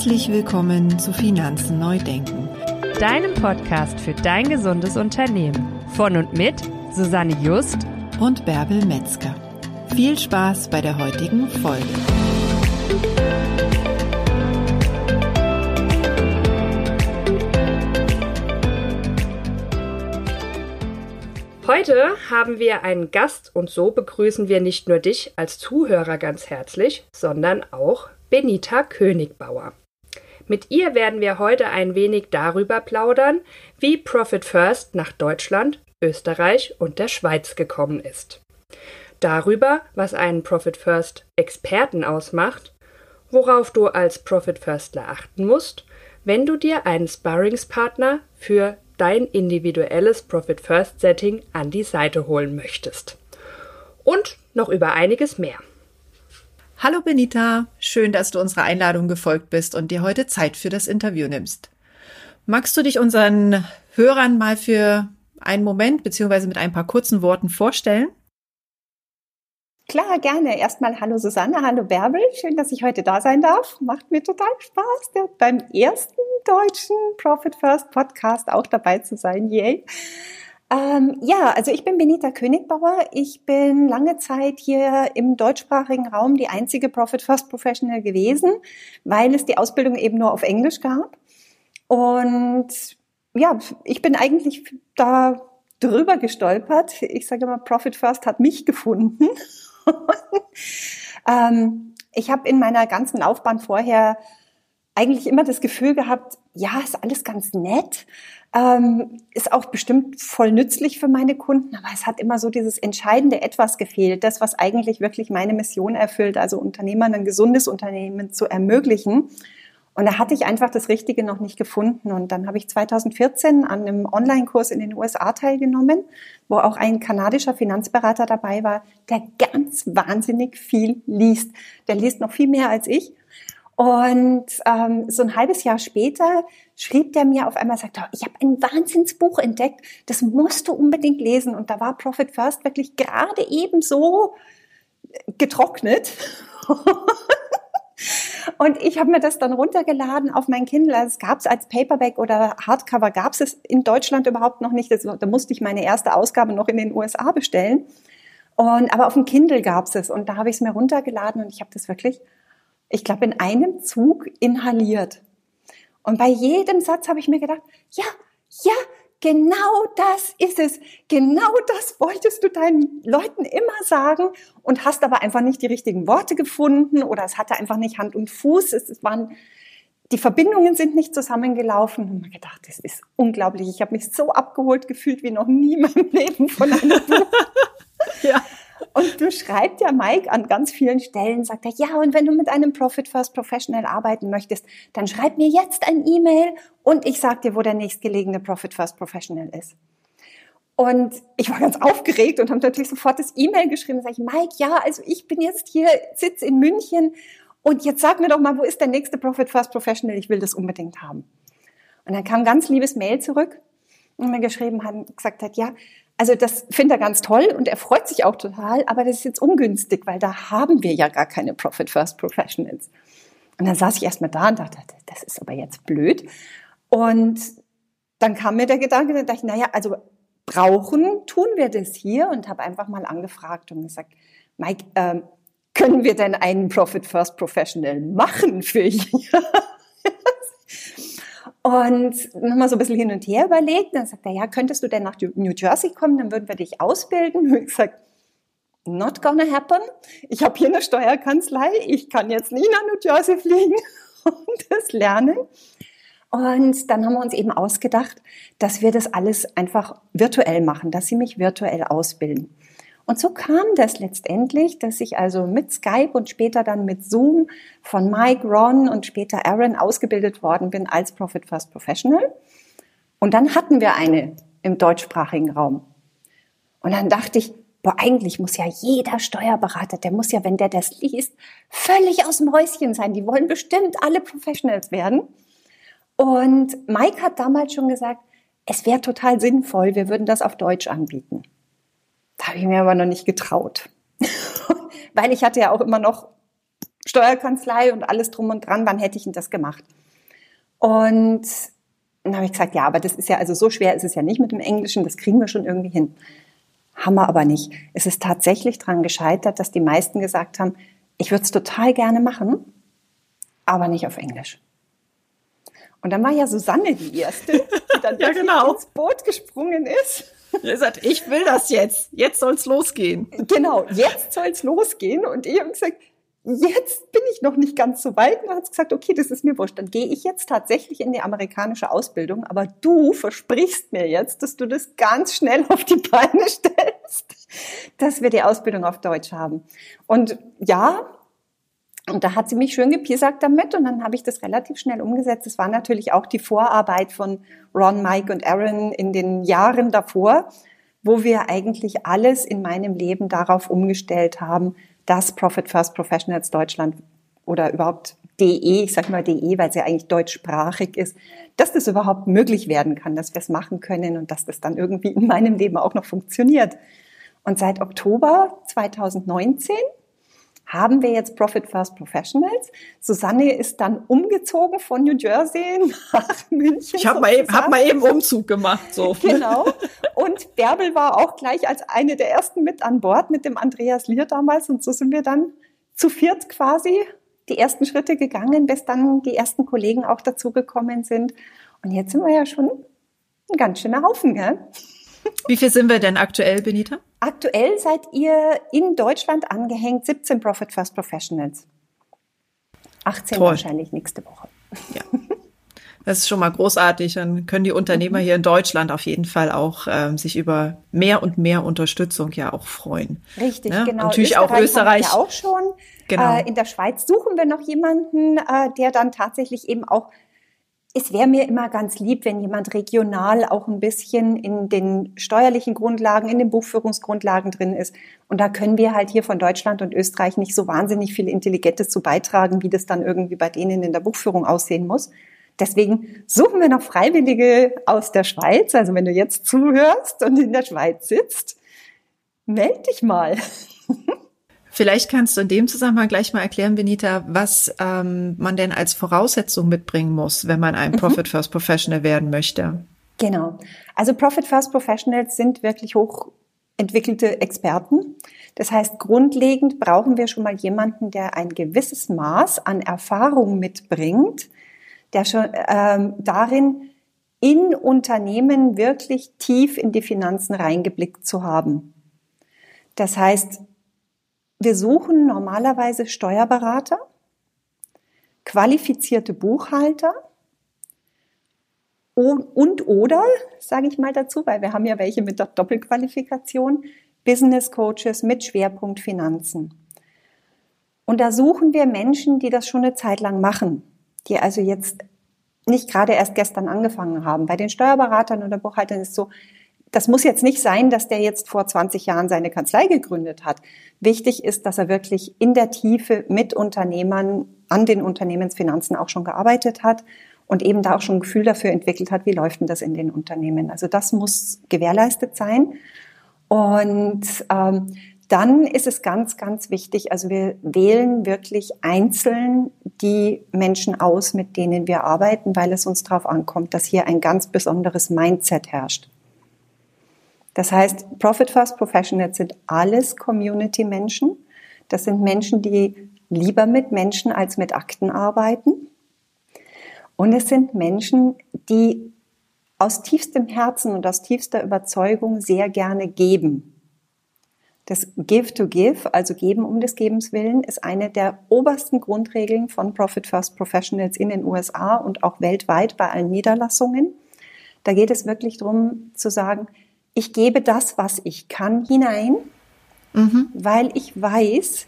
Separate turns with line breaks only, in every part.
Herzlich willkommen zu Finanzen neu denken,
deinem Podcast für dein gesundes Unternehmen. Von und mit Susanne Just
und Bärbel Metzger. Viel Spaß bei der heutigen Folge.
Heute haben wir einen Gast und so begrüßen wir nicht nur dich als Zuhörer ganz herzlich, sondern auch Benita Königbauer. Mit ihr werden wir heute ein wenig darüber plaudern, wie Profit First nach Deutschland, Österreich und der Schweiz gekommen ist. Darüber, was einen Profit First Experten ausmacht, worauf du als Profit Firstler achten musst, wenn du dir einen Sparringspartner für dein individuelles Profit First Setting an die Seite holen möchtest. Und noch über einiges mehr.
Hallo Benita, schön, dass du unserer Einladung gefolgt bist und dir heute Zeit für das Interview nimmst. Magst du dich unseren Hörern mal für einen Moment beziehungsweise mit ein paar kurzen Worten vorstellen?
Klar, gerne. Erstmal hallo Susanne, hallo Bärbel. Schön, dass ich heute da sein darf. Macht mir total Spaß, beim ersten deutschen Profit First Podcast auch dabei zu sein. Yay. Ähm, ja, also ich bin Benita Königbauer. Ich bin lange Zeit hier im deutschsprachigen Raum die einzige Profit First Professional gewesen, weil es die Ausbildung eben nur auf Englisch gab. Und ja, ich bin eigentlich da drüber gestolpert. Ich sage immer, Profit First hat mich gefunden. ähm, ich habe in meiner ganzen Laufbahn vorher eigentlich immer das Gefühl gehabt, ja, ist alles ganz nett, ähm, ist auch bestimmt voll nützlich für meine Kunden, aber es hat immer so dieses entscheidende Etwas gefehlt, das, was eigentlich wirklich meine Mission erfüllt, also Unternehmern ein gesundes Unternehmen zu ermöglichen. Und da hatte ich einfach das Richtige noch nicht gefunden. Und dann habe ich 2014 an einem Online-Kurs in den USA teilgenommen, wo auch ein kanadischer Finanzberater dabei war, der ganz wahnsinnig viel liest. Der liest noch viel mehr als ich. Und ähm, so ein halbes Jahr später schrieb der mir auf einmal, sagte, ich habe ein Wahnsinnsbuch entdeckt, das musst du unbedingt lesen. Und da war Profit First wirklich gerade eben so getrocknet. Und ich habe mir das dann runtergeladen auf mein Kindle. Also es gab es als Paperback oder Hardcover, gab es in Deutschland überhaupt noch nicht. Das, da musste ich meine erste Ausgabe noch in den USA bestellen. Und, aber auf dem Kindle gab es es. Und da habe ich es mir runtergeladen und ich habe das wirklich, ich glaube, in einem Zug inhaliert. Und bei jedem Satz habe ich mir gedacht, ja, ja, Genau das ist es. Genau das wolltest du deinen Leuten immer sagen und hast aber einfach nicht die richtigen Worte gefunden oder es hatte einfach nicht Hand und Fuß. Es waren, die Verbindungen sind nicht zusammengelaufen. Und mir gedacht, das ist unglaublich. Ich habe mich so abgeholt gefühlt wie noch nie in meinem Leben von einem Buch. ja. Und du schreibt ja Mike an ganz vielen Stellen, sagt er, ja, und wenn du mit einem Profit First Professional arbeiten möchtest, dann schreib mir jetzt ein E-Mail und ich sag dir, wo der nächstgelegene Profit First Professional ist. Und ich war ganz aufgeregt und habe natürlich sofort das E-Mail geschrieben. Sag ich, Mike, ja, also ich bin jetzt hier, sitz in München und jetzt sag mir doch mal, wo ist der nächste Profit First Professional? Ich will das unbedingt haben. Und dann kam ganz liebes Mail zurück und mir geschrieben hat, gesagt hat, ja, also das findet er ganz toll und er freut sich auch total, aber das ist jetzt ungünstig, weil da haben wir ja gar keine Profit First Professionals. Und dann saß ich erstmal da und dachte, das ist aber jetzt blöd. Und dann kam mir der Gedanke, dann dachte ich, naja, also brauchen tun wir das hier und habe einfach mal angefragt und gesagt, Mike, ähm, können wir denn einen Profit First Professional machen für hier? Und nochmal so ein bisschen hin und her überlegt. Dann sagt er, ja, könntest du denn nach New Jersey kommen? Dann würden wir dich ausbilden. Und ich gesagt, not gonna happen. Ich habe hier eine Steuerkanzlei. Ich kann jetzt nicht nach New Jersey fliegen und das lernen. Und dann haben wir uns eben ausgedacht, dass wir das alles einfach virtuell machen, dass sie mich virtuell ausbilden. Und so kam das letztendlich, dass ich also mit Skype und später dann mit Zoom von Mike, Ron und später Aaron ausgebildet worden bin als Profit First Professional. Und dann hatten wir eine im deutschsprachigen Raum. Und dann dachte ich, boah, eigentlich muss ja jeder Steuerberater, der muss ja, wenn der das liest, völlig aus dem Häuschen sein. Die wollen bestimmt alle Professionals werden. Und Mike hat damals schon gesagt, es wäre total sinnvoll, wir würden das auf Deutsch anbieten. Da habe ich mir aber noch nicht getraut. Weil ich hatte ja auch immer noch Steuerkanzlei und alles drum und dran, wann hätte ich denn das gemacht? Und dann habe ich gesagt, ja, aber das ist ja, also so schwer ist es ja nicht mit dem Englischen, das kriegen wir schon irgendwie hin. Haben wir aber nicht. Es ist tatsächlich daran gescheitert, dass die meisten gesagt haben, ich würde es total gerne machen, aber nicht auf Englisch. Und dann war ja Susanne die Erste, die dann
ja, genau.
ins Boot gesprungen ist.
Ihr sagt, ich will das jetzt. Jetzt soll's losgehen.
Genau, jetzt soll's losgehen. Und ich habe gesagt, jetzt bin ich noch nicht ganz so weit. Und dann hat gesagt, okay, das ist mir wurscht. Dann gehe ich jetzt tatsächlich in die amerikanische Ausbildung. Aber du versprichst mir jetzt, dass du das ganz schnell auf die Beine stellst, dass wir die Ausbildung auf Deutsch haben. Und ja, und da hat sie mich schön gepiesackt damit und dann habe ich das relativ schnell umgesetzt. Das war natürlich auch die Vorarbeit von Ron, Mike und Aaron in den Jahren davor, wo wir eigentlich alles in meinem Leben darauf umgestellt haben, dass Profit First Professionals Deutschland oder überhaupt DE, ich sage mal DE, weil es ja eigentlich deutschsprachig ist, dass das überhaupt möglich werden kann, dass wir es machen können und dass das dann irgendwie in meinem Leben auch noch funktioniert. Und seit Oktober 2019 haben wir jetzt Profit First Professionals. Susanne ist dann umgezogen von New Jersey nach München.
Ich habe mal, eben, hab mal eben Umzug gemacht. So.
Genau. Und Bärbel war auch gleich als eine der ersten mit an Bord mit dem Andreas Lier damals. Und so sind wir dann zu viert quasi die ersten Schritte gegangen, bis dann die ersten Kollegen auch dazugekommen sind. Und jetzt sind wir ja schon ein ganz schöner Haufen, gell?
Wie viel sind wir denn aktuell, Benita?
Aktuell seid ihr in Deutschland angehängt 17 Profit First Professionals. 18 Toll. wahrscheinlich nächste Woche.
Ja. Das ist schon mal großartig. Dann können die Unternehmer mhm. hier in Deutschland auf jeden Fall auch ähm, sich über mehr und mehr Unterstützung ja auch freuen.
Richtig, ne?
genau. Natürlich Österreich auch Österreich.
Ja auch schon. Genau. Äh, in der Schweiz suchen wir noch jemanden, äh, der dann tatsächlich eben auch es wäre mir immer ganz lieb, wenn jemand regional auch ein bisschen in den steuerlichen Grundlagen, in den Buchführungsgrundlagen drin ist. Und da können wir halt hier von Deutschland und Österreich nicht so wahnsinnig viel Intelligentes zu beitragen, wie das dann irgendwie bei denen in der Buchführung aussehen muss. Deswegen suchen wir noch Freiwillige aus der Schweiz. Also wenn du jetzt zuhörst und in der Schweiz sitzt, meld dich mal.
Vielleicht kannst du in dem Zusammenhang gleich mal erklären, Benita, was ähm, man denn als Voraussetzung mitbringen muss, wenn man ein mhm. Profit First Professional werden möchte.
Genau. Also Profit First Professionals sind wirklich hochentwickelte Experten. Das heißt, grundlegend brauchen wir schon mal jemanden, der ein gewisses Maß an Erfahrung mitbringt, der schon ähm, darin in Unternehmen wirklich tief in die Finanzen reingeblickt zu haben. Das heißt, wir suchen normalerweise Steuerberater, qualifizierte Buchhalter und oder, sage ich mal dazu, weil wir haben ja welche mit der Doppelqualifikation, Business Coaches mit Schwerpunkt Finanzen. Und da suchen wir Menschen, die das schon eine Zeit lang machen, die also jetzt nicht gerade erst gestern angefangen haben. Bei den Steuerberatern oder Buchhaltern ist es so, das muss jetzt nicht sein, dass der jetzt vor 20 Jahren seine Kanzlei gegründet hat. Wichtig ist, dass er wirklich in der Tiefe mit Unternehmern an den Unternehmensfinanzen auch schon gearbeitet hat und eben da auch schon ein Gefühl dafür entwickelt hat, wie läuft denn das in den Unternehmen. Also das muss gewährleistet sein. Und ähm, dann ist es ganz, ganz wichtig, also wir wählen wirklich einzeln die Menschen aus, mit denen wir arbeiten, weil es uns darauf ankommt, dass hier ein ganz besonderes Mindset herrscht. Das heißt, Profit First Professionals sind alles Community-Menschen. Das sind Menschen, die lieber mit Menschen als mit Akten arbeiten. Und es sind Menschen, die aus tiefstem Herzen und aus tiefster Überzeugung sehr gerne geben. Das Give to Give, also geben um des Gebens willen, ist eine der obersten Grundregeln von Profit First Professionals in den USA und auch weltweit bei allen Niederlassungen. Da geht es wirklich darum zu sagen, ich gebe das, was ich kann, hinein, mhm. weil ich weiß,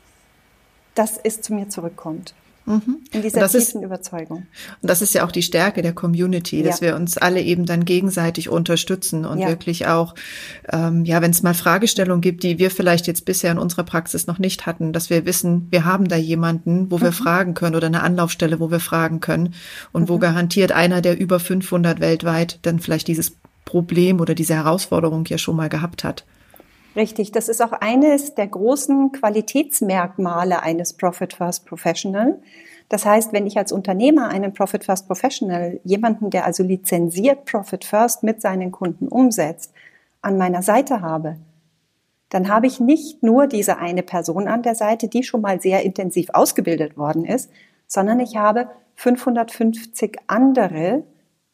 dass es zu mir zurückkommt. Mhm. In dieser tiefen ist, Überzeugung.
Und das ist ja auch die Stärke der Community, dass ja. wir uns alle eben dann gegenseitig unterstützen und ja. wirklich auch, ähm, ja, wenn es mal Fragestellungen gibt, die wir vielleicht jetzt bisher in unserer Praxis noch nicht hatten, dass wir wissen, wir haben da jemanden, wo mhm. wir fragen können oder eine Anlaufstelle, wo wir fragen können und mhm. wo garantiert einer der über 500 weltweit dann vielleicht dieses Problem oder diese Herausforderung ja schon mal gehabt hat.
Richtig, das ist auch eines der großen Qualitätsmerkmale eines Profit First Professional. Das heißt, wenn ich als Unternehmer einen Profit First Professional, jemanden, der also lizenziert Profit First mit seinen Kunden umsetzt, an meiner Seite habe, dann habe ich nicht nur diese eine Person an der Seite, die schon mal sehr intensiv ausgebildet worden ist, sondern ich habe 550 andere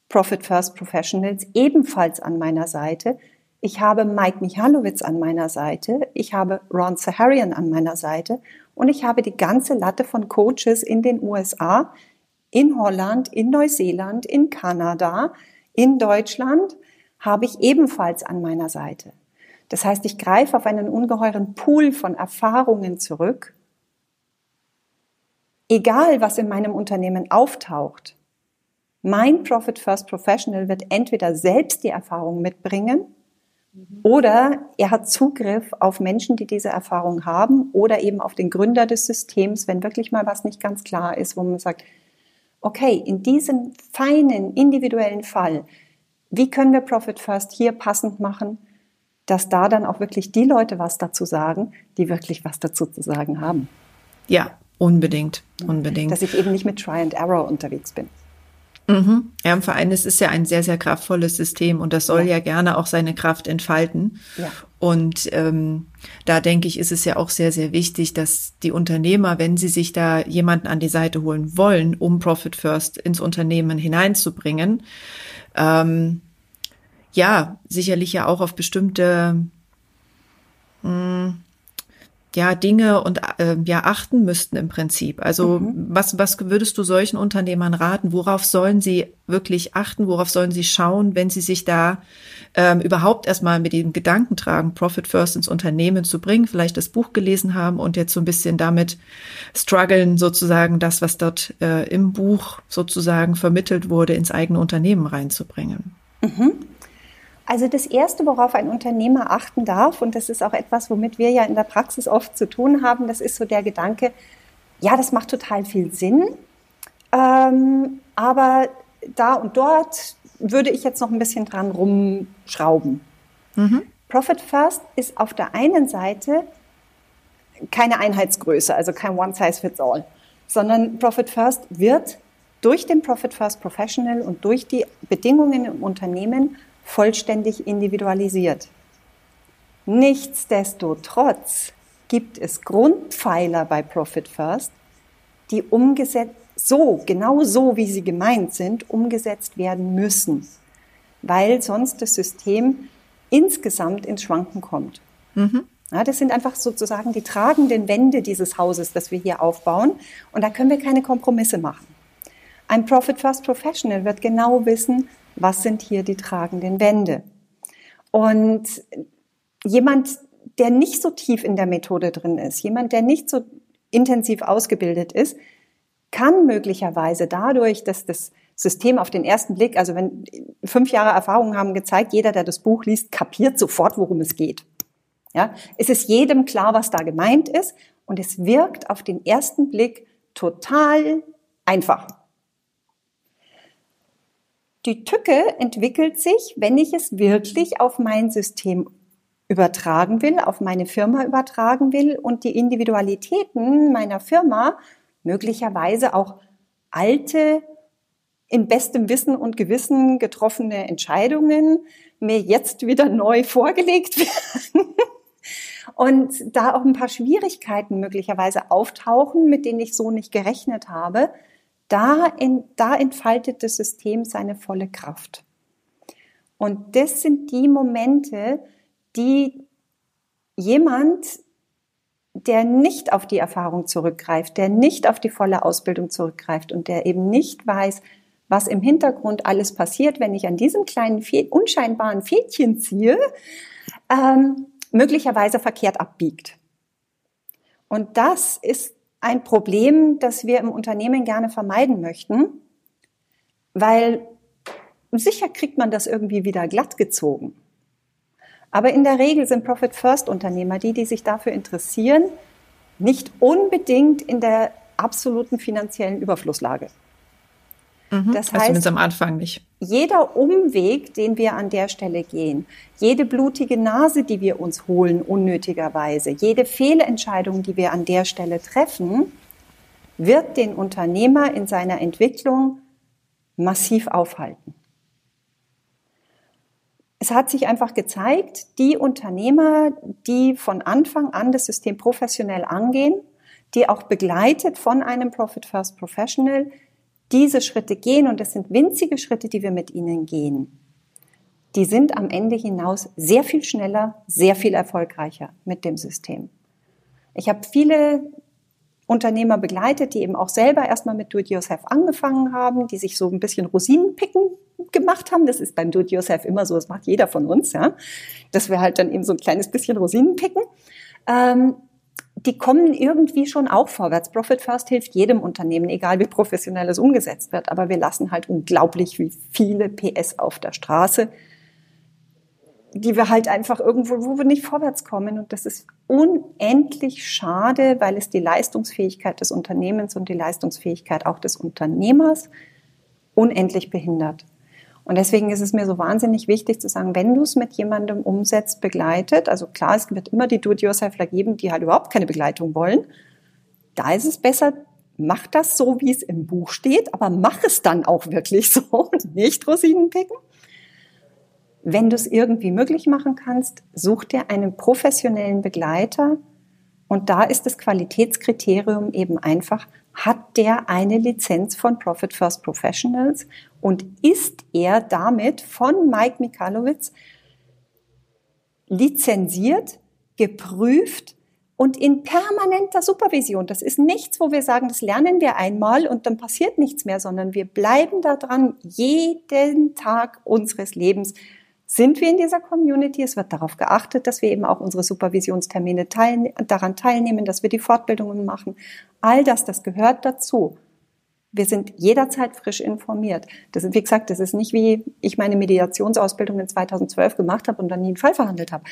Profit First Professionals ebenfalls an meiner Seite, ich habe Mike Michalowitz an meiner Seite, ich habe Ron Saharian an meiner Seite und ich habe die ganze Latte von Coaches in den USA, in Holland, in Neuseeland, in Kanada, in Deutschland habe ich ebenfalls an meiner Seite. Das heißt, ich greife auf einen ungeheuren Pool von Erfahrungen zurück. Egal, was in meinem Unternehmen auftaucht, mein Profit First Professional wird entweder selbst die Erfahrung mitbringen oder er hat Zugriff auf Menschen, die diese Erfahrung haben oder eben auf den Gründer des Systems, wenn wirklich mal was nicht ganz klar ist, wo man sagt, okay, in diesem feinen, individuellen Fall, wie können wir Profit First hier passend machen, dass da dann auch wirklich die Leute was dazu sagen, die wirklich was dazu zu sagen haben.
Ja, unbedingt, unbedingt.
Dass ich eben nicht mit Try and Error unterwegs bin.
Mhm. Ja, im Verein ist es ja ein sehr, sehr kraftvolles System und das soll ja, ja gerne auch seine Kraft entfalten. Ja. Und ähm, da denke ich, ist es ja auch sehr, sehr wichtig, dass die Unternehmer, wenn sie sich da jemanden an die Seite holen wollen, um Profit First ins Unternehmen hineinzubringen, ähm, ja, sicherlich ja auch auf bestimmte mh, hm, ja Dinge und äh, ja achten müssten im Prinzip. Also mhm. was was würdest du solchen Unternehmern raten? Worauf sollen sie wirklich achten? Worauf sollen sie schauen, wenn sie sich da ähm, überhaupt erstmal mit dem Gedanken tragen, Profit First ins Unternehmen zu bringen, vielleicht das Buch gelesen haben und jetzt so ein bisschen damit strugglen, sozusagen das, was dort äh, im Buch sozusagen vermittelt wurde, ins eigene Unternehmen reinzubringen?
Mhm. Also das Erste, worauf ein Unternehmer achten darf, und das ist auch etwas, womit wir ja in der Praxis oft zu tun haben, das ist so der Gedanke, ja, das macht total viel Sinn, ähm, aber da und dort würde ich jetzt noch ein bisschen dran rumschrauben. Mhm. Profit First ist auf der einen Seite keine Einheitsgröße, also kein One Size Fits All, sondern Profit First wird durch den Profit First Professional und durch die Bedingungen im Unternehmen vollständig individualisiert. Nichtsdestotrotz gibt es Grundpfeiler bei Profit First, die umgesetzt, so, genau so, wie sie gemeint sind, umgesetzt werden müssen, weil sonst das System insgesamt ins Schwanken kommt. Mhm. Ja, das sind einfach sozusagen die tragenden Wände dieses Hauses, das wir hier aufbauen. Und da können wir keine Kompromisse machen. Ein Profit First Professional wird genau wissen, was sind hier die tragenden Wände. Und jemand, der nicht so tief in der Methode drin ist, jemand, der nicht so intensiv ausgebildet ist, kann möglicherweise dadurch, dass das System auf den ersten Blick, also wenn fünf Jahre Erfahrung haben gezeigt, jeder, der das Buch liest, kapiert sofort, worum es geht. Ja, es ist jedem klar, was da gemeint ist und es wirkt auf den ersten Blick total einfach. Die Tücke entwickelt sich, wenn ich es wirklich auf mein System übertragen will, auf meine Firma übertragen will und die Individualitäten meiner Firma möglicherweise auch alte, in bestem Wissen und Gewissen getroffene Entscheidungen mir jetzt wieder neu vorgelegt werden. und da auch ein paar Schwierigkeiten möglicherweise auftauchen, mit denen ich so nicht gerechnet habe, da, in, da entfaltet das System seine volle Kraft. Und das sind die Momente, die jemand, der nicht auf die Erfahrung zurückgreift, der nicht auf die volle Ausbildung zurückgreift und der eben nicht weiß, was im Hintergrund alles passiert, wenn ich an diesem kleinen, unscheinbaren Fädchen ziehe, ähm, möglicherweise verkehrt abbiegt. Und das ist ein Problem, das wir im Unternehmen gerne vermeiden möchten, weil sicher kriegt man das irgendwie wieder glatt gezogen. Aber in der Regel sind Profit First Unternehmer, die, die sich dafür interessieren, nicht unbedingt in der absoluten finanziellen Überflusslage.
Mhm. Das heißt, also am Anfang nicht.
Jeder Umweg, den wir an der Stelle gehen, jede blutige Nase, die wir uns holen, unnötigerweise, jede Fehlentscheidung, die wir an der Stelle treffen, wird den Unternehmer in seiner Entwicklung massiv aufhalten. Es hat sich einfach gezeigt, die Unternehmer, die von Anfang an das System professionell angehen, die auch begleitet von einem Profit First Professional diese Schritte gehen, und das sind winzige Schritte, die wir mit ihnen gehen, die sind am Ende hinaus sehr viel schneller, sehr viel erfolgreicher mit dem System. Ich habe viele Unternehmer begleitet, die eben auch selber erstmal mit Do-it-yourself angefangen haben, die sich so ein bisschen Rosinenpicken gemacht haben. Das ist beim Do-it-yourself immer so, das macht jeder von uns, ja. Dass wir halt dann eben so ein kleines bisschen Rosinenpicken. Ähm, die kommen irgendwie schon auch vorwärts. Profit First hilft jedem Unternehmen, egal wie professionell es umgesetzt wird. Aber wir lassen halt unglaublich wie viele PS auf der Straße, die wir halt einfach irgendwo, wo wir nicht vorwärts kommen. Und das ist unendlich schade, weil es die Leistungsfähigkeit des Unternehmens und die Leistungsfähigkeit auch des Unternehmers unendlich behindert. Und deswegen ist es mir so wahnsinnig wichtig zu sagen, wenn du es mit jemandem umsetzt, begleitet, also klar, es wird immer die Do-it-yourselfler geben, die halt überhaupt keine Begleitung wollen. Da ist es besser, mach das so, wie es im Buch steht, aber mach es dann auch wirklich so und nicht Rosinen picken. Wenn du es irgendwie möglich machen kannst, such dir einen professionellen Begleiter. Und da ist das Qualitätskriterium eben einfach, hat der eine Lizenz von Profit First Professionals und ist er damit von Mike Mikalowitz lizenziert, geprüft und in permanenter Supervision. Das ist nichts, wo wir sagen, das lernen wir einmal und dann passiert nichts mehr, sondern wir bleiben da dran jeden Tag unseres Lebens sind wir in dieser Community. Es wird darauf geachtet, dass wir eben auch unsere Supervisionstermine teilne daran teilnehmen, dass wir die Fortbildungen machen. All das, das gehört dazu. Wir sind jederzeit frisch informiert. Das ist, wie gesagt, das ist nicht wie ich meine Mediationsausbildung in 2012 gemacht habe und dann nie einen Fall verhandelt habe.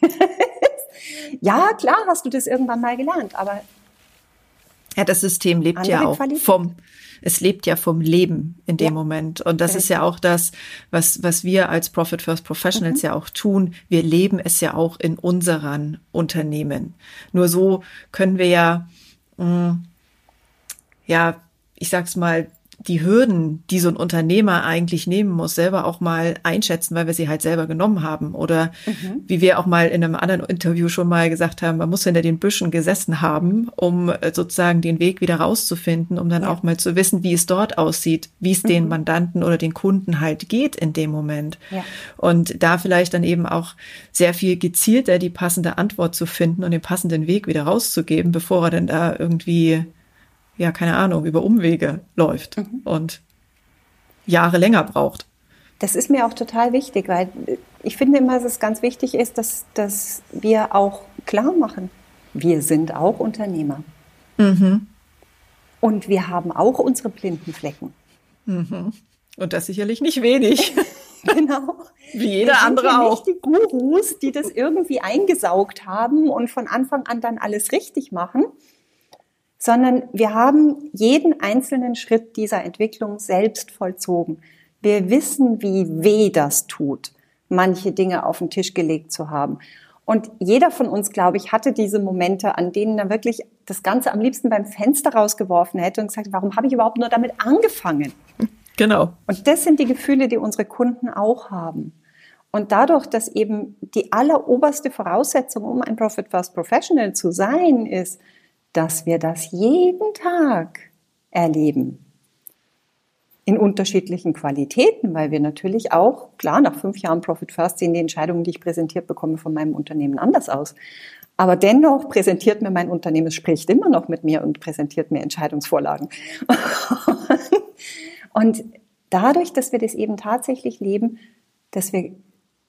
ja, klar hast du das irgendwann mal gelernt, aber
ja, das System lebt ja auch Qualität. vom es lebt ja vom Leben in dem ja. Moment. Und das Richtig. ist ja auch das, was, was wir als Profit First Professionals mhm. ja auch tun. Wir leben es ja auch in unseren Unternehmen. Nur so können wir ja, mh, mm, ja, ich sag's mal, die Hürden, die so ein Unternehmer eigentlich nehmen muss, selber auch mal einschätzen, weil wir sie halt selber genommen haben. Oder mhm. wie wir auch mal in einem anderen Interview schon mal gesagt haben, man muss hinter den Büschen gesessen haben, um äh, sozusagen den Weg wieder rauszufinden, um dann ja. auch mal zu wissen, wie es dort aussieht, wie es mhm. den Mandanten oder den Kunden halt geht in dem Moment. Ja. Und da vielleicht dann eben auch sehr viel gezielter die passende Antwort zu finden und den passenden Weg wieder rauszugeben, bevor er dann da irgendwie ja, keine Ahnung, über Umwege läuft mhm. und Jahre länger braucht.
Das ist mir auch total wichtig, weil ich finde immer, dass es ganz wichtig ist, dass, dass wir auch klar machen, wir sind auch Unternehmer. Mhm. Und wir haben auch unsere blinden Flecken.
Mhm. Und das sicherlich nicht wenig.
genau.
Wie jeder andere auch.
Nicht die Gurus, die das irgendwie eingesaugt haben und von Anfang an dann alles richtig machen, sondern wir haben jeden einzelnen Schritt dieser Entwicklung selbst vollzogen. Wir wissen, wie weh das tut, manche Dinge auf den Tisch gelegt zu haben. Und jeder von uns, glaube ich, hatte diese Momente, an denen er wirklich das Ganze am liebsten beim Fenster rausgeworfen hätte und gesagt, warum habe ich überhaupt nur damit angefangen?
Genau.
Und das sind die Gefühle, die unsere Kunden auch haben. Und dadurch, dass eben die alleroberste Voraussetzung, um ein Profit First Professional zu sein, ist, dass wir das jeden Tag erleben. In unterschiedlichen Qualitäten, weil wir natürlich auch, klar, nach fünf Jahren Profit First sehen die Entscheidungen, die ich präsentiert bekomme, von meinem Unternehmen anders aus. Aber dennoch präsentiert mir mein Unternehmen, es spricht immer noch mit mir und präsentiert mir Entscheidungsvorlagen. und dadurch, dass wir das eben tatsächlich leben, dass wir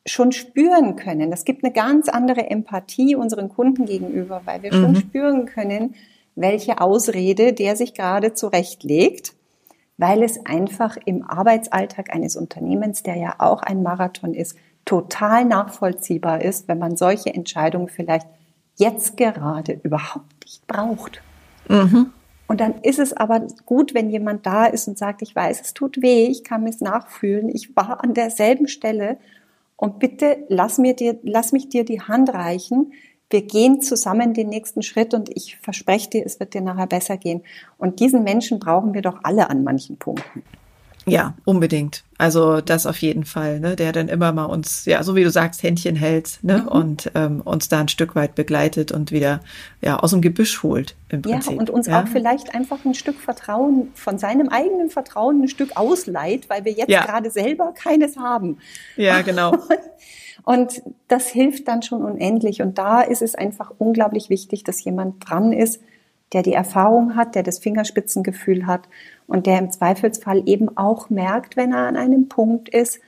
schon spüren können. Es gibt eine ganz andere Empathie unseren Kunden gegenüber, weil wir mhm. schon spüren können, welche Ausrede der sich gerade zurechtlegt, weil es einfach im Arbeitsalltag eines Unternehmens, der ja auch ein Marathon ist, total nachvollziehbar ist, wenn man solche Entscheidungen vielleicht jetzt gerade überhaupt nicht braucht. Mhm. Und dann ist es aber gut, wenn jemand da ist und sagt, ich weiß, es tut weh, ich kann es nachfühlen, ich war an derselben Stelle und bitte lass mir dir, lass mich dir die Hand reichen. Wir gehen zusammen den nächsten Schritt und ich verspreche dir, es wird dir nachher besser gehen. Und diesen Menschen brauchen wir doch alle an manchen Punkten.
Ja, unbedingt. Also das auf jeden Fall, ne? der dann immer mal uns, ja, so wie du sagst, Händchen hält ne? Mhm. und ähm, uns da ein Stück weit begleitet und wieder ja aus dem Gebüsch holt im Prinzip.
Ja, und uns ja. auch vielleicht einfach ein Stück Vertrauen von seinem eigenen Vertrauen ein Stück ausleiht, weil wir jetzt ja. gerade selber keines haben.
Ja, genau.
und das hilft dann schon unendlich. Und da ist es einfach unglaublich wichtig, dass jemand dran ist, der die Erfahrung hat, der das Fingerspitzengefühl hat und der im Zweifelsfall eben auch merkt, wenn er an einem Punkt ist,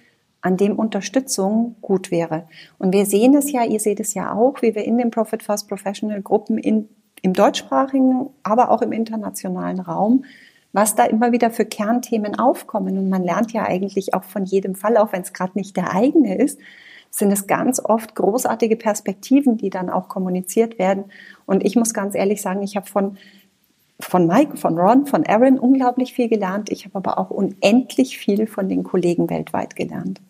an dem Unterstützung gut wäre. Und wir sehen es ja, ihr seht es ja auch, wie wir in den Profit First Professional Gruppen in, im deutschsprachigen, aber auch im internationalen Raum, was da immer wieder für Kernthemen aufkommen. Und man lernt ja eigentlich auch von jedem Fall, auch wenn es gerade nicht der eigene ist, sind es ganz oft großartige Perspektiven, die dann auch kommuniziert werden. Und ich muss ganz ehrlich sagen, ich habe von von Mike, von Ron, von Aaron unglaublich viel gelernt. Ich habe aber auch unendlich viel von den Kollegen weltweit gelernt.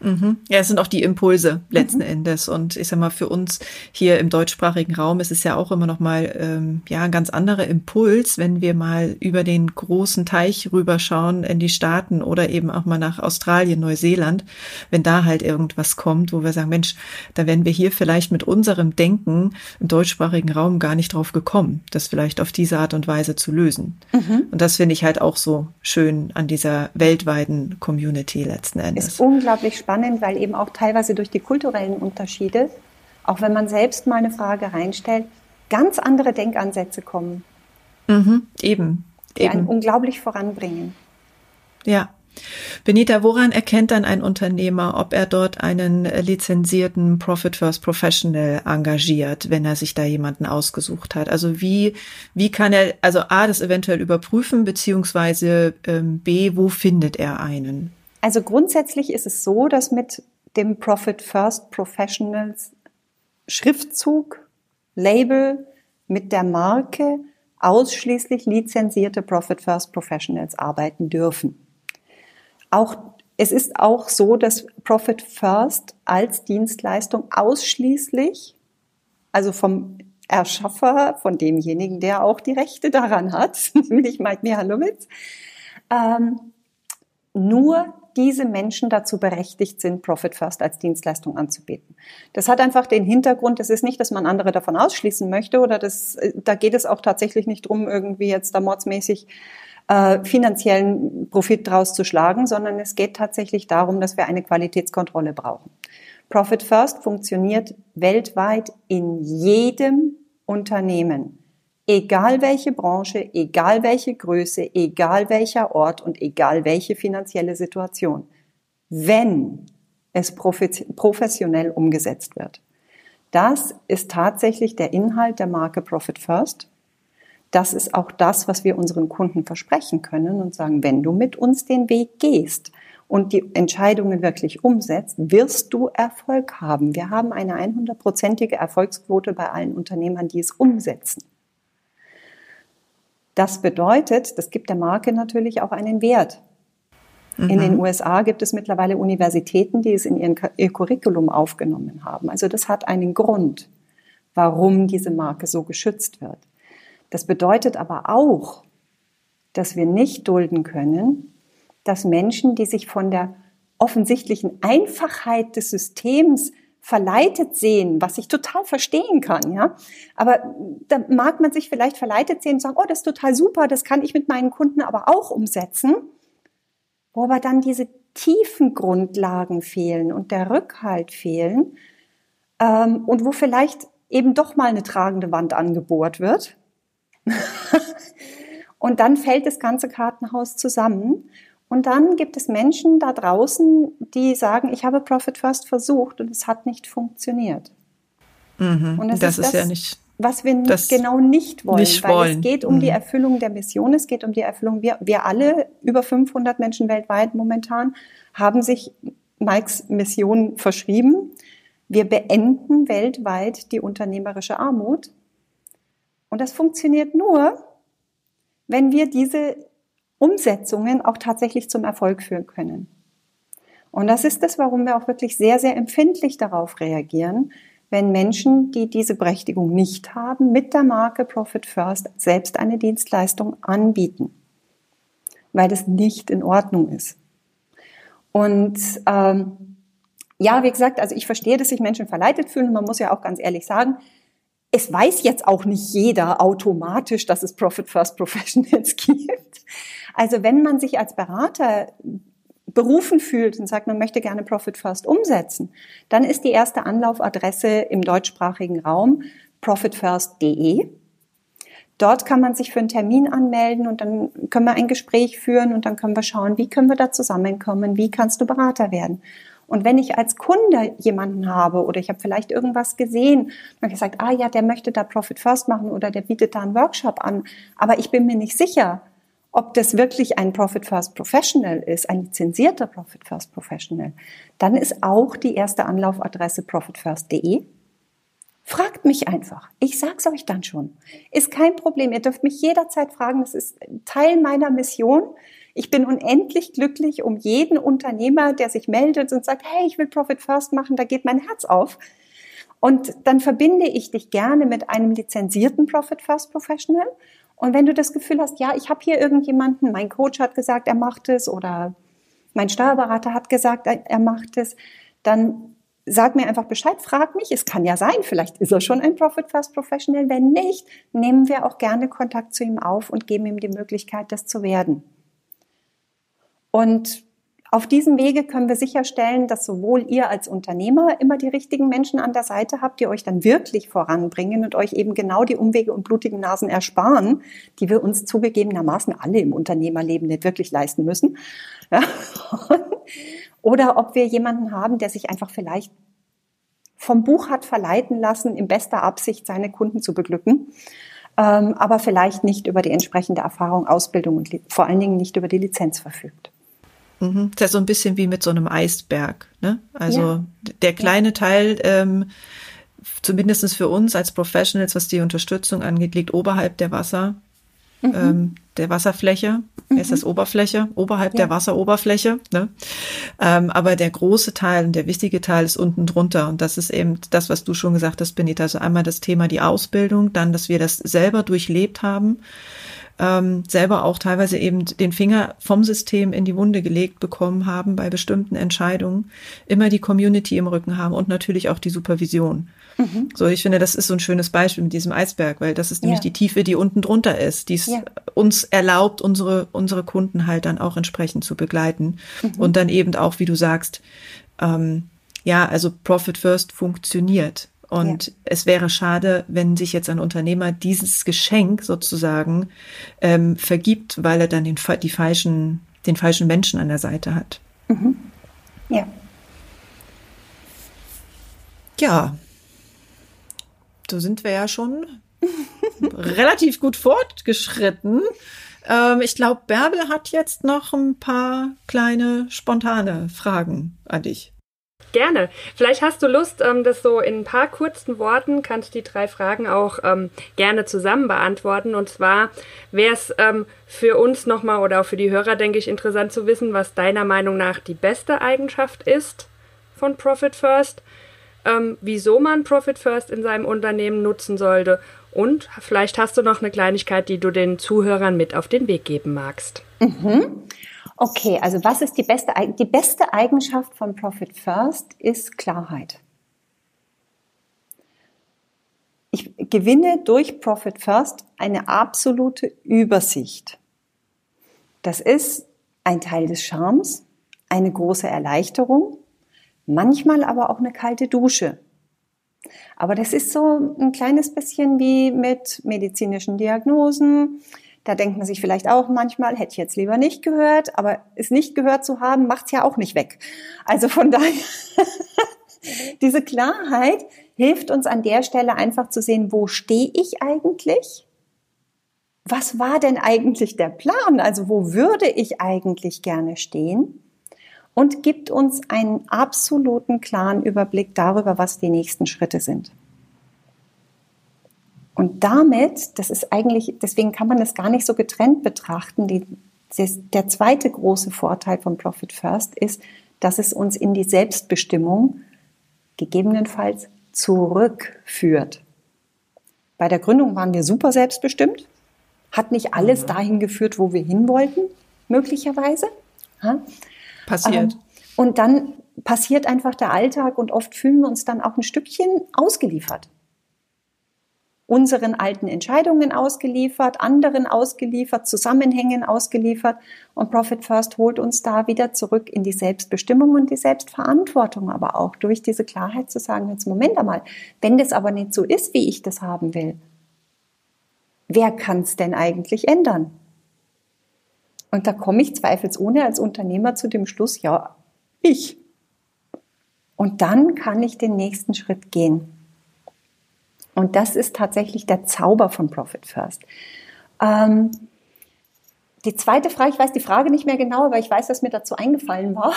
Mhm. Ja, es sind auch die Impulse letzten mhm. Endes. Und ich sag mal, für uns hier im deutschsprachigen Raum ist es ja auch immer noch mal ähm, ja ein ganz anderer Impuls, wenn wir mal über den großen Teich rüberschauen in die Staaten oder eben auch mal nach Australien, Neuseeland, wenn da halt irgendwas kommt, wo wir sagen, Mensch, da wären wir hier vielleicht mit unserem Denken im deutschsprachigen Raum gar nicht drauf gekommen, das vielleicht auf diese Art und Weise zu lösen. Mhm. Und das finde ich halt auch so schön an dieser weltweiten Community letzten Endes.
Ist unglaublich spannend spannend, weil eben auch teilweise durch die kulturellen Unterschiede, auch wenn man selbst mal eine Frage reinstellt, ganz andere Denkansätze kommen.
Mhm, eben.
Die eben. einen unglaublich voranbringen.
Ja. Benita, woran erkennt dann ein Unternehmer, ob er dort einen lizenzierten Profit First Professional engagiert, wenn er sich da jemanden ausgesucht hat? Also wie, wie kann er, also A, das eventuell überprüfen, beziehungsweise ähm, B, wo findet er einen?
Also grundsätzlich ist es so, dass mit dem Profit First Professionals Schriftzug, Label mit der Marke ausschließlich lizenzierte Profit First Professionals arbeiten dürfen. Auch, es ist auch so, dass Profit First als Dienstleistung ausschließlich, also vom Erschaffer, von demjenigen, der auch die Rechte daran hat, nämlich Mike Mihalowitz, ähm, nur diese Menschen dazu berechtigt sind, Profit First als Dienstleistung anzubieten. Das hat einfach den Hintergrund, es ist nicht, dass man andere davon ausschließen möchte oder das, da geht es auch tatsächlich nicht drum, irgendwie jetzt da mordsmäßig äh, finanziellen Profit draus zu schlagen, sondern es geht tatsächlich darum, dass wir eine Qualitätskontrolle brauchen. Profit First funktioniert weltweit in jedem Unternehmen egal welche Branche, egal welche Größe, egal welcher Ort und egal welche finanzielle Situation, wenn es professionell umgesetzt wird. Das ist tatsächlich der Inhalt der Marke Profit First. Das ist auch das, was wir unseren Kunden versprechen können und sagen, wenn du mit uns den Weg gehst und die Entscheidungen wirklich umsetzt, wirst du Erfolg haben. Wir haben eine 100-prozentige Erfolgsquote bei allen Unternehmern, die es umsetzen. Das bedeutet, das gibt der Marke natürlich auch einen Wert. Mhm. In den. USA gibt es mittlerweile Universitäten, die es in ihren, ihr Curriculum aufgenommen haben. Also das hat einen Grund, warum diese Marke so geschützt wird. Das bedeutet aber auch, dass wir nicht dulden können, dass Menschen, die sich von der offensichtlichen Einfachheit des Systems verleitet sehen, was ich total verstehen kann, ja. Aber da mag man sich vielleicht verleitet sehen und sagen, oh, das ist total super, das kann ich mit meinen Kunden aber auch umsetzen. Wo aber dann diese tiefen Grundlagen fehlen und der Rückhalt fehlen ähm, und wo vielleicht eben doch mal eine tragende Wand angebohrt wird. und dann fällt das ganze Kartenhaus zusammen und dann gibt es Menschen da draußen, die sagen, ich habe Profit First versucht und es hat nicht funktioniert.
Mhm. Und das, das ist, das, ja nicht
was wir genau nicht wollen, nicht weil wollen. es geht um mhm. die Erfüllung der Mission, es geht um die Erfüllung, wir, wir alle, über 500 Menschen weltweit momentan, haben sich Mikes Mission verschrieben. Wir beenden weltweit die unternehmerische Armut Und das funktioniert nur, wenn wir diese Umsetzungen auch tatsächlich zum Erfolg führen können. Und das ist es, warum wir auch wirklich sehr, sehr empfindlich darauf reagieren, wenn Menschen, die diese Berechtigung nicht haben, mit der Marke Profit First selbst eine Dienstleistung anbieten, weil das nicht in Ordnung ist. Und ähm, ja, wie gesagt, also ich verstehe, dass sich Menschen verleitet fühlen und man muss ja auch ganz ehrlich sagen, es weiß jetzt auch nicht jeder automatisch, dass es Profit First Professionals gibt. Also wenn man sich als Berater berufen fühlt und sagt, man möchte gerne Profit First umsetzen, dann ist die erste Anlaufadresse im deutschsprachigen Raum profitfirst.de. Dort kann man sich für einen Termin anmelden und dann können wir ein Gespräch führen und dann können wir schauen, wie können wir da zusammenkommen, wie kannst du Berater werden. Und wenn ich als Kunde jemanden habe oder ich habe vielleicht irgendwas gesehen und gesagt, ah ja, der möchte da Profit First machen oder der bietet da einen Workshop an, aber ich bin mir nicht sicher, ob das wirklich ein Profit First Professional ist, ein lizenzierter Profit First Professional, dann ist auch die erste Anlaufadresse profitfirst.de. Fragt mich einfach. Ich sag's euch dann schon. Ist kein Problem. Ihr dürft mich jederzeit fragen. Das ist Teil meiner Mission. Ich bin unendlich glücklich um jeden Unternehmer, der sich meldet und sagt, hey, ich will Profit First machen. Da geht mein Herz auf. Und dann verbinde ich dich gerne mit einem lizenzierten Profit First Professional und wenn du das Gefühl hast, ja, ich habe hier irgendjemanden, mein Coach hat gesagt, er macht es oder mein Steuerberater hat gesagt, er macht es, dann sag mir einfach Bescheid, frag mich. Es kann ja sein, vielleicht ist er schon ein Profit First Professional. Wenn nicht, nehmen wir auch gerne Kontakt zu ihm auf und geben ihm die Möglichkeit, das zu werden. Und auf diesem Wege können wir sicherstellen, dass sowohl ihr als Unternehmer immer die richtigen Menschen an der Seite habt, die euch dann wirklich voranbringen und euch eben genau die Umwege und blutigen Nasen ersparen, die wir uns zugegebenermaßen alle im Unternehmerleben nicht wirklich leisten müssen. Ja. Oder ob wir jemanden haben, der sich einfach vielleicht vom Buch hat verleiten lassen, in bester Absicht seine Kunden zu beglücken, ähm, aber vielleicht nicht über die entsprechende Erfahrung, Ausbildung und vor allen Dingen nicht über die Lizenz verfügt.
Mhm. Das ist ja so ein bisschen wie mit so einem Eisberg. Ne? Also ja. der kleine. Teil, ähm, zumindest für uns als Professionals, was die Unterstützung angeht, liegt oberhalb der Wasser, mhm. ähm, der Wasserfläche. Mhm. Ist das Oberfläche? Oberhalb ja. der Wasseroberfläche. Ne? Ähm, aber der große Teil und der wichtige Teil ist unten drunter. Und das ist eben das, was du schon gesagt hast, Benita. Also einmal das Thema die Ausbildung, dann, dass wir das selber durchlebt haben ähm, selber auch teilweise eben den Finger vom System in die Wunde gelegt bekommen haben bei bestimmten Entscheidungen, immer die Community im Rücken haben und natürlich auch die Supervision. Mhm. So, ich finde, das ist so ein schönes Beispiel mit diesem Eisberg, weil das ist nämlich ja. die Tiefe, die unten drunter ist, die es ja. uns erlaubt, unsere, unsere Kunden halt dann auch entsprechend zu begleiten. Mhm. Und dann eben auch, wie du sagst, ähm, ja, also Profit First funktioniert. Und ja. es wäre schade, wenn sich jetzt ein Unternehmer dieses Geschenk sozusagen ähm, vergibt, weil er dann den, die falschen, den falschen Menschen an der Seite hat. Mhm.
Ja.
Ja. So sind wir ja schon relativ gut fortgeschritten. Ähm, ich glaube, Bärbel hat jetzt noch ein paar kleine spontane Fragen an dich.
Gerne. Vielleicht hast du Lust, ähm, das so in ein paar kurzen Worten, kannst die drei Fragen auch ähm, gerne zusammen beantworten. Und zwar wäre es ähm, für uns nochmal oder auch für die Hörer, denke ich, interessant zu wissen, was deiner Meinung nach die beste Eigenschaft ist von Profit First, wieso man Profit First in seinem Unternehmen nutzen sollte und vielleicht hast du noch eine Kleinigkeit, die du den Zuhörern mit auf den Weg geben magst.
Mhm. Okay, also was ist die beste, die beste Eigenschaft von Profit First ist Klarheit. Ich gewinne durch Profit First eine absolute Übersicht. Das ist ein Teil des Charmes, eine große Erleichterung, manchmal aber auch eine kalte Dusche. Aber das ist so ein kleines bisschen wie mit medizinischen Diagnosen, da denkt man sich vielleicht auch manchmal, hätte ich jetzt lieber nicht gehört, aber es nicht gehört zu haben, macht's ja auch nicht weg. Also von daher, diese Klarheit hilft uns an der Stelle einfach zu sehen, wo stehe ich eigentlich? Was war denn eigentlich der Plan? Also wo würde ich eigentlich gerne stehen? Und gibt uns einen absoluten klaren Überblick darüber, was die nächsten Schritte sind. Und damit, das ist eigentlich, deswegen kann man das gar nicht so getrennt betrachten. Die, der zweite große Vorteil von Profit First ist, dass es uns in die Selbstbestimmung gegebenenfalls zurückführt. Bei der Gründung waren wir super selbstbestimmt, hat nicht alles mhm. dahin geführt, wo wir hin wollten, möglicherweise.
Passiert. Ähm,
und dann passiert einfach der Alltag und oft fühlen wir uns dann auch ein Stückchen ausgeliefert unseren alten Entscheidungen ausgeliefert, anderen ausgeliefert, Zusammenhängen ausgeliefert. Und Profit First holt uns da wieder zurück in die Selbstbestimmung und die Selbstverantwortung, aber auch durch diese Klarheit zu sagen, jetzt Moment einmal, wenn das aber nicht so ist, wie ich das haben will, wer kann es denn eigentlich ändern? Und da komme ich zweifelsohne als Unternehmer zu dem Schluss, ja, ich. Und dann kann ich den nächsten Schritt gehen. Und das ist tatsächlich der Zauber von Profit First. Ähm, die zweite Frage, ich weiß die Frage nicht mehr genau, aber ich weiß, was mir dazu eingefallen war.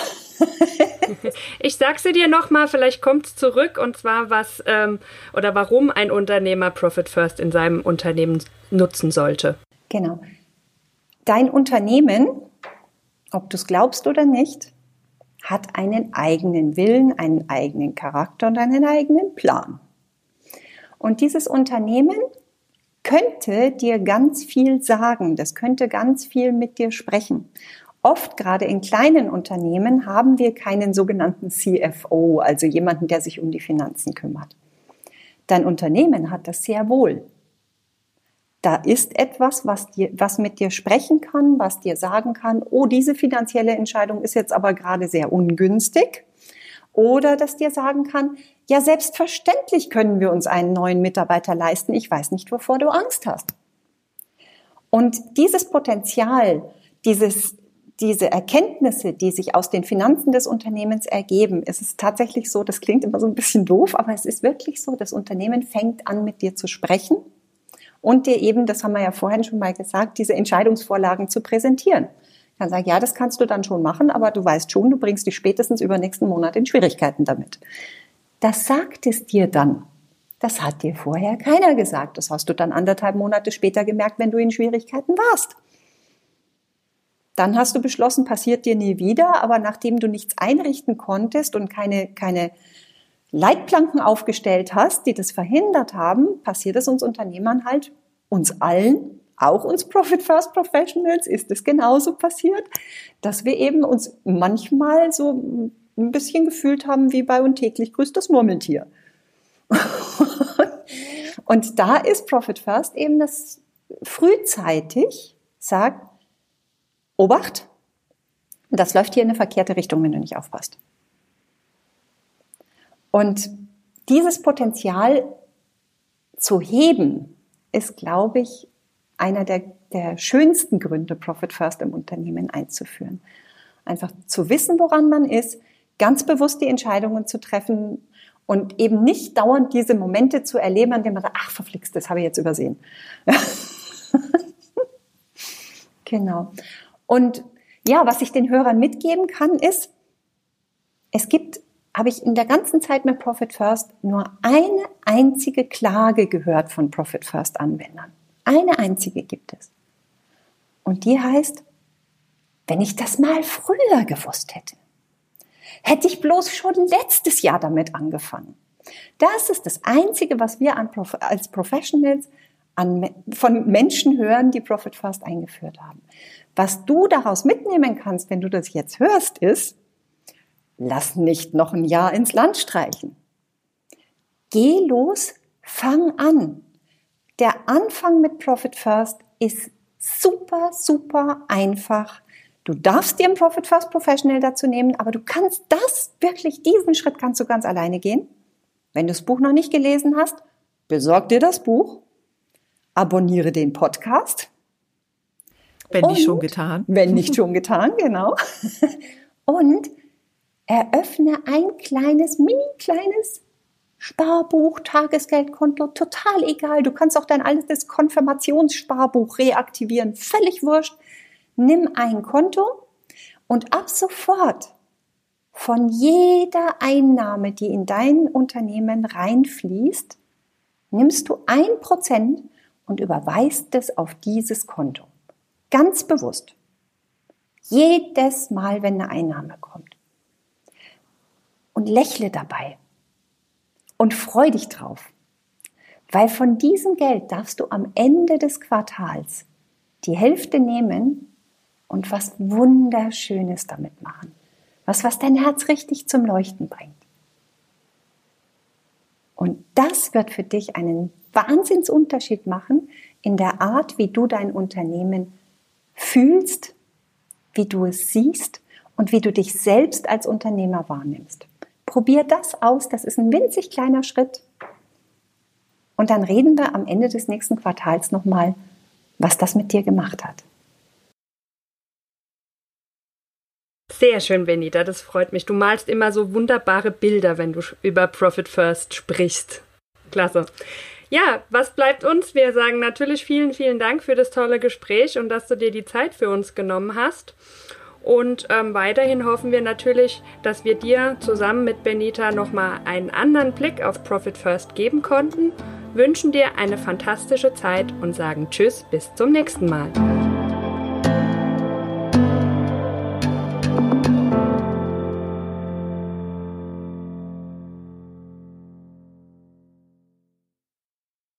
ich sag sie dir nochmal, vielleicht kommt es zurück und zwar was ähm, oder warum ein Unternehmer Profit First in seinem Unternehmen nutzen sollte.
Genau. Dein Unternehmen, ob du es glaubst oder nicht, hat einen eigenen Willen, einen eigenen Charakter und einen eigenen Plan. Und dieses Unternehmen könnte dir ganz viel sagen, das könnte ganz viel mit dir sprechen. Oft gerade in kleinen Unternehmen haben wir keinen sogenannten CFO, also jemanden, der sich um die Finanzen kümmert. Dein Unternehmen hat das sehr wohl. Da ist etwas, was, dir, was mit dir sprechen kann, was dir sagen kann, oh, diese finanzielle Entscheidung ist jetzt aber gerade sehr ungünstig. Oder das dir sagen kann, ja, selbstverständlich können wir uns einen neuen Mitarbeiter leisten. Ich weiß nicht, wovor du Angst hast. Und dieses Potenzial, dieses, diese Erkenntnisse, die sich aus den Finanzen des Unternehmens ergeben, ist es tatsächlich so, das klingt immer so ein bisschen doof, aber es ist wirklich so, das Unternehmen fängt an, mit dir zu sprechen und dir eben, das haben wir ja vorhin schon mal gesagt, diese Entscheidungsvorlagen zu präsentieren. Ich kann sagen, ja, das kannst du dann schon machen, aber du weißt schon, du bringst dich spätestens über nächsten Monat in Schwierigkeiten damit. Das sagt es dir dann. Das hat dir vorher keiner gesagt. Das hast du dann anderthalb Monate später gemerkt, wenn du in Schwierigkeiten warst. Dann hast du beschlossen, passiert dir nie wieder, aber nachdem du nichts einrichten konntest und keine, keine Leitplanken aufgestellt hast, die das verhindert haben, passiert es uns Unternehmern halt, uns allen, auch uns Profit First Professionals, ist es genauso passiert, dass wir eben uns manchmal so ein bisschen gefühlt haben wie bei und täglich grüßt das Murmeltier. und da ist Profit First eben das frühzeitig sagt, Obacht, das läuft hier in eine verkehrte Richtung, wenn du nicht aufpasst. Und dieses Potenzial zu heben, ist, glaube ich, einer der, der schönsten Gründe, Profit First im Unternehmen einzuführen. Einfach zu wissen, woran man ist, ganz bewusst die Entscheidungen zu treffen und eben nicht dauernd diese Momente zu erleben, an denen man sagt, ach, verflixt, das habe ich jetzt übersehen. genau. Und ja, was ich den Hörern mitgeben kann, ist, es gibt, habe ich in der ganzen Zeit mit Profit First nur eine einzige Klage gehört von Profit First Anwendern. Eine einzige gibt es. Und die heißt, wenn ich das mal früher gewusst hätte. Hätte ich bloß schon letztes Jahr damit angefangen. Das ist das Einzige, was wir als Professionals von Menschen hören, die Profit Fast eingeführt haben. Was du daraus mitnehmen kannst, wenn du das jetzt hörst, ist, lass nicht noch ein Jahr ins Land streichen. Geh los, fang an. Der Anfang mit Profit First ist super, super einfach Du darfst dir einen Profit First Professional dazu nehmen, aber du kannst das wirklich, diesen Schritt kannst du ganz alleine gehen. Wenn du das Buch noch nicht gelesen hast, besorg dir das Buch, abonniere den Podcast.
Wenn nicht schon getan.
Wenn nicht schon getan, genau. Und eröffne ein kleines, mini kleines Sparbuch, Tagesgeldkonto, total egal. Du kannst auch dein altes Konfirmationssparbuch reaktivieren, völlig wurscht nimm ein Konto und ab sofort von jeder Einnahme, die in dein Unternehmen reinfließt, nimmst du ein Prozent und überweist es auf dieses Konto. Ganz bewusst. Jedes Mal, wenn eine Einnahme kommt. Und lächle dabei. Und freu dich drauf. Weil von diesem Geld darfst du am Ende des Quartals die Hälfte nehmen und was Wunderschönes damit machen. Was, was dein Herz richtig zum Leuchten bringt. Und das wird für dich einen Wahnsinnsunterschied machen in der Art, wie du dein Unternehmen fühlst, wie du es siehst und wie du dich selbst als Unternehmer wahrnimmst. Probier das aus, das ist ein winzig kleiner Schritt. Und dann reden wir am Ende des nächsten Quartals nochmal, was das mit dir gemacht hat.
Sehr schön, Benita, das freut mich. Du malst immer so wunderbare Bilder, wenn du über Profit First sprichst. Klasse. Ja, was bleibt uns? Wir sagen natürlich vielen, vielen Dank für das tolle Gespräch und dass du dir die Zeit für uns genommen hast. Und ähm, weiterhin hoffen wir natürlich, dass wir dir zusammen mit Benita nochmal einen anderen Blick auf Profit First geben konnten, wünschen dir eine fantastische Zeit und sagen Tschüss, bis zum nächsten Mal.